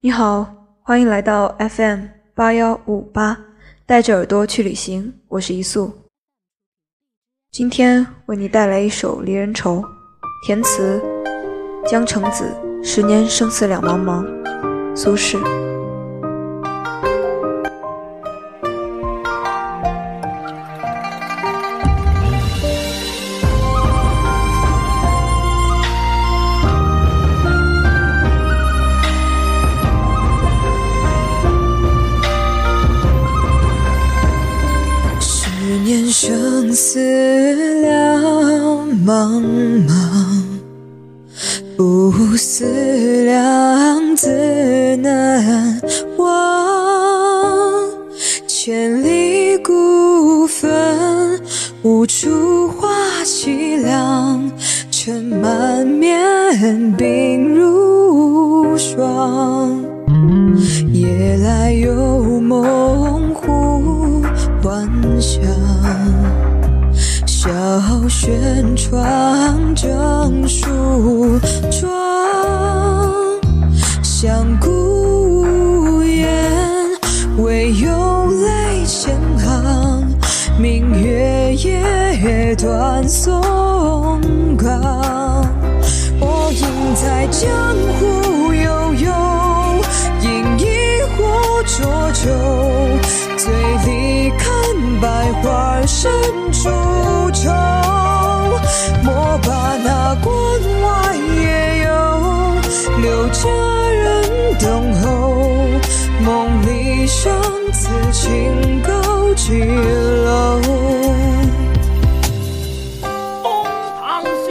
你好，欢迎来到 FM 八幺五八，带着耳朵去旅行。我是一素，今天为你带来一首《离人愁》，填词江城子。十年生死两茫茫，苏轼。生死两茫茫，不思量，自难忘。千里孤坟，无处话凄凉。尘满面，鬓如霜。夜来幽梦忽还乡。小轩窗，正梳妆。相顾无言，唯有泪千行。明月夜，断松冈。我应在江湖百花深处。愁，莫把那关外夜游，留佳人等候。梦里相思情勾几楼？东堂西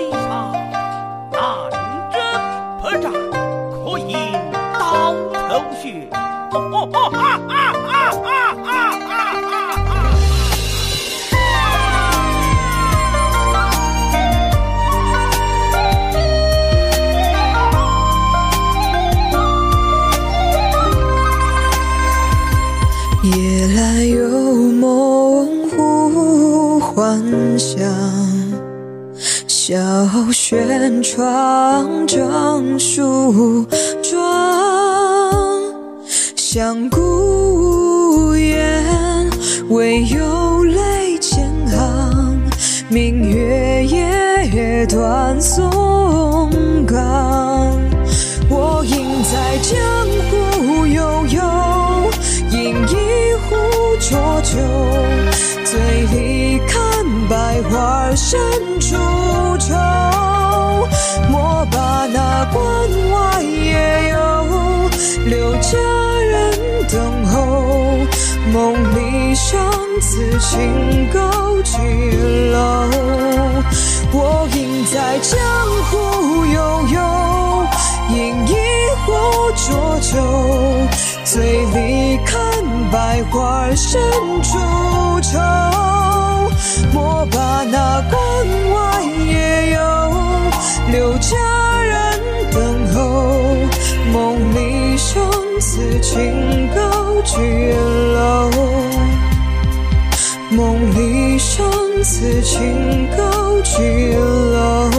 夜来有梦忽还乡，小轩窗，正梳妆。相顾无言，唯有泪千行。明月夜，断松冈。我应在江深处愁。莫把那关外夜游，留佳人等候。梦里相思情高几楼？我应在江湖悠悠，饮一壶浊酒，醉里看百花深处愁。莫把那关外野游，留佳人等候。梦里相思情勾几楼？梦里相思情勾几楼？